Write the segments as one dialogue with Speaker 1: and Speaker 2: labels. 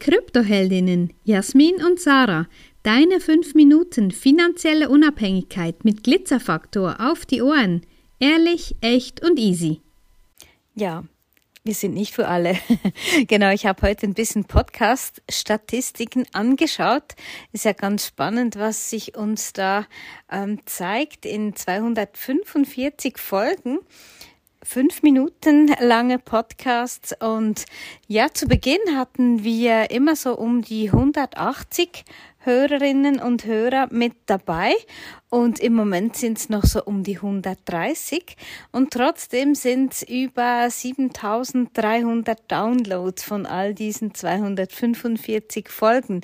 Speaker 1: Kryptoheldinnen Jasmin und Sarah. Deine 5 Minuten finanzielle Unabhängigkeit mit Glitzerfaktor auf die Ohren. Ehrlich, echt und easy.
Speaker 2: Ja, wir sind nicht für alle. genau, ich habe heute ein bisschen Podcast-Statistiken angeschaut. Ist ja ganz spannend, was sich uns da ähm, zeigt in 245 Folgen fünf Minuten lange Podcasts. Und ja, zu Beginn hatten wir immer so um die 180 Hörerinnen und Hörer mit dabei und im Moment sind es noch so um die 130 und trotzdem sind es über 7300 Downloads von all diesen 245 Folgen.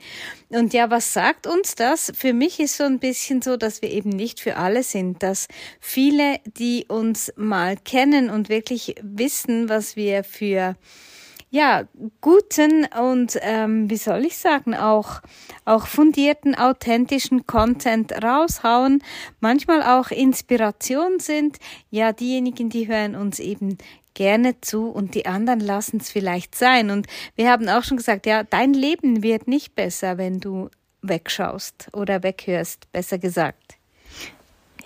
Speaker 2: Und ja, was sagt uns das? Für mich ist so ein bisschen so, dass wir eben nicht für alle sind, dass viele, die uns mal kennen und wirklich wissen, was wir für ja, guten und ähm, wie soll ich sagen, auch, auch fundierten, authentischen Content raushauen, manchmal auch Inspiration sind. Ja, diejenigen, die hören uns eben gerne zu und die anderen lassen es vielleicht sein. Und wir haben auch schon gesagt, ja, dein Leben wird nicht besser, wenn du wegschaust oder weghörst, besser gesagt.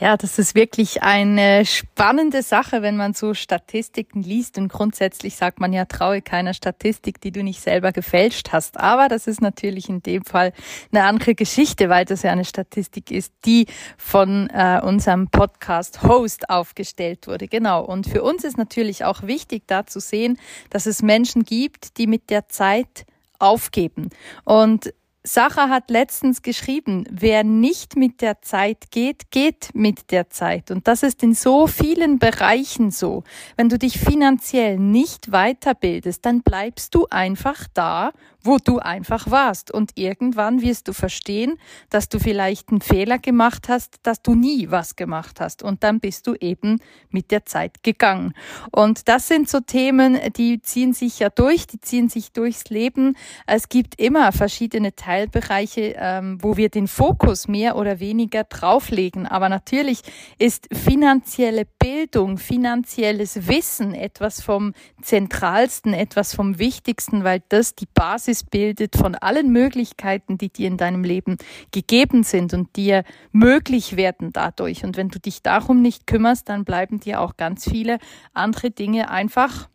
Speaker 3: Ja, das ist wirklich eine spannende Sache, wenn man so Statistiken liest. Und grundsätzlich sagt man ja, traue keiner Statistik, die du nicht selber gefälscht hast. Aber das ist natürlich in dem Fall eine andere Geschichte, weil das ja eine Statistik ist, die von äh, unserem Podcast-Host aufgestellt wurde. Genau. Und für uns ist natürlich auch wichtig, da zu sehen, dass es Menschen gibt, die mit der Zeit aufgeben. Und Sacha hat letztens geschrieben, wer nicht mit der Zeit geht, geht mit der Zeit. Und das ist in so vielen Bereichen so. Wenn du dich finanziell nicht weiterbildest, dann bleibst du einfach da, wo du einfach warst. Und irgendwann wirst du verstehen, dass du vielleicht einen Fehler gemacht hast, dass du nie was gemacht hast. Und dann bist du eben mit der Zeit gegangen. Und das sind so Themen, die ziehen sich ja durch, die ziehen sich durchs Leben. Es gibt immer verschiedene Teilbereiche, ähm, wo wir den Fokus mehr oder weniger drauflegen. Aber natürlich ist finanzielle Bildung, finanzielles Wissen etwas vom Zentralsten, etwas vom Wichtigsten, weil das die Basis Basis bildet von allen Möglichkeiten, die dir in deinem Leben gegeben sind und dir möglich werden dadurch. Und wenn du dich darum nicht kümmerst, dann bleiben dir auch ganz viele andere Dinge einfach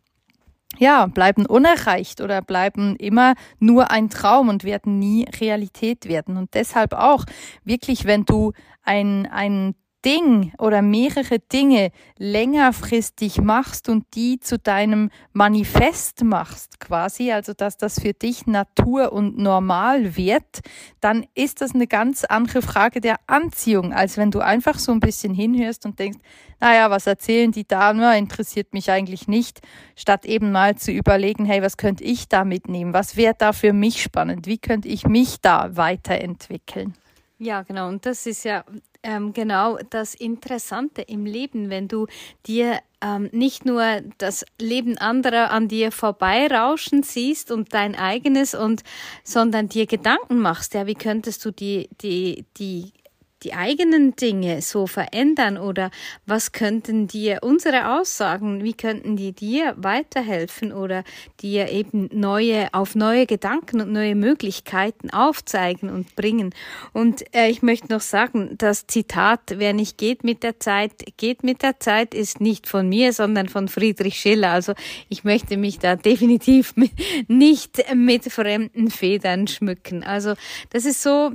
Speaker 3: ja, bleiben unerreicht oder bleiben immer nur ein Traum und werden nie Realität werden. Und deshalb auch wirklich, wenn du ein, ein Ding oder mehrere Dinge längerfristig machst und die zu deinem Manifest machst, quasi, also dass das für dich Natur und normal wird, dann ist das eine ganz andere Frage der Anziehung, als wenn du einfach so ein bisschen hinhörst und denkst, naja, was erzählen die da nur, interessiert mich eigentlich nicht, statt eben mal zu überlegen, hey, was könnte ich da mitnehmen? Was wäre da für mich spannend? Wie könnte ich mich da weiterentwickeln?
Speaker 2: Ja, genau. Und das ist ja ähm, genau das Interessante im Leben, wenn du dir ähm, nicht nur das Leben anderer an dir vorbeirauschen siehst und dein eigenes und sondern dir Gedanken machst, ja, wie könntest du die die die die eigenen Dinge so verändern oder was könnten dir unsere Aussagen, wie könnten die dir weiterhelfen oder dir eben neue, auf neue Gedanken und neue Möglichkeiten aufzeigen und bringen. Und äh, ich möchte noch sagen, das Zitat, wer nicht geht mit der Zeit, geht mit der Zeit, ist nicht von mir, sondern von Friedrich Schiller. Also ich möchte mich da definitiv mit, nicht mit fremden Federn schmücken. Also das ist so,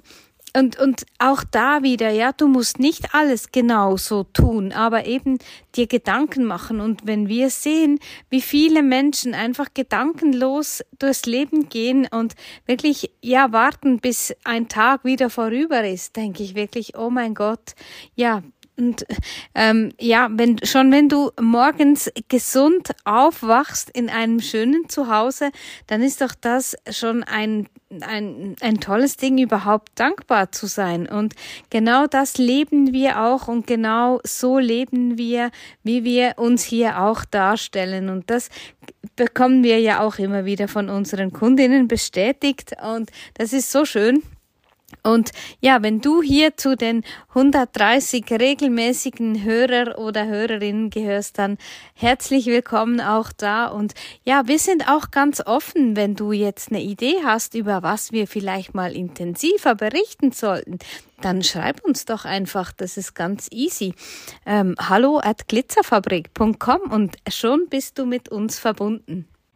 Speaker 2: und, und auch da wieder, ja, du musst nicht alles genau so tun, aber eben dir Gedanken machen. Und wenn wir sehen, wie viele Menschen einfach gedankenlos durchs Leben gehen und wirklich, ja, warten, bis ein Tag wieder vorüber ist, denke ich wirklich, oh mein Gott, ja, und ähm, ja, wenn schon wenn du morgens gesund aufwachst in einem schönen Zuhause, dann ist doch das schon ein ein, ein tolles Ding, überhaupt dankbar zu sein. Und genau das leben wir auch und genau so leben wir, wie wir uns hier auch darstellen. Und das bekommen wir ja auch immer wieder von unseren Kundinnen bestätigt. Und das ist so schön Und ja, wenn du hier zu den 130 regelmäßigen Hörer oder Hörerinnen gehörst, dann herzlich willkommen auch da. Und ja, wir sind auch ganz offen, wenn du jetzt eine Idee hast, über was wir vielleicht mal intensiver berichten sollten, dann schreib uns doch einfach, das ist ganz easy. Ähm, hallo at glitzerfabrik.com und schon bist du mit uns verbunden.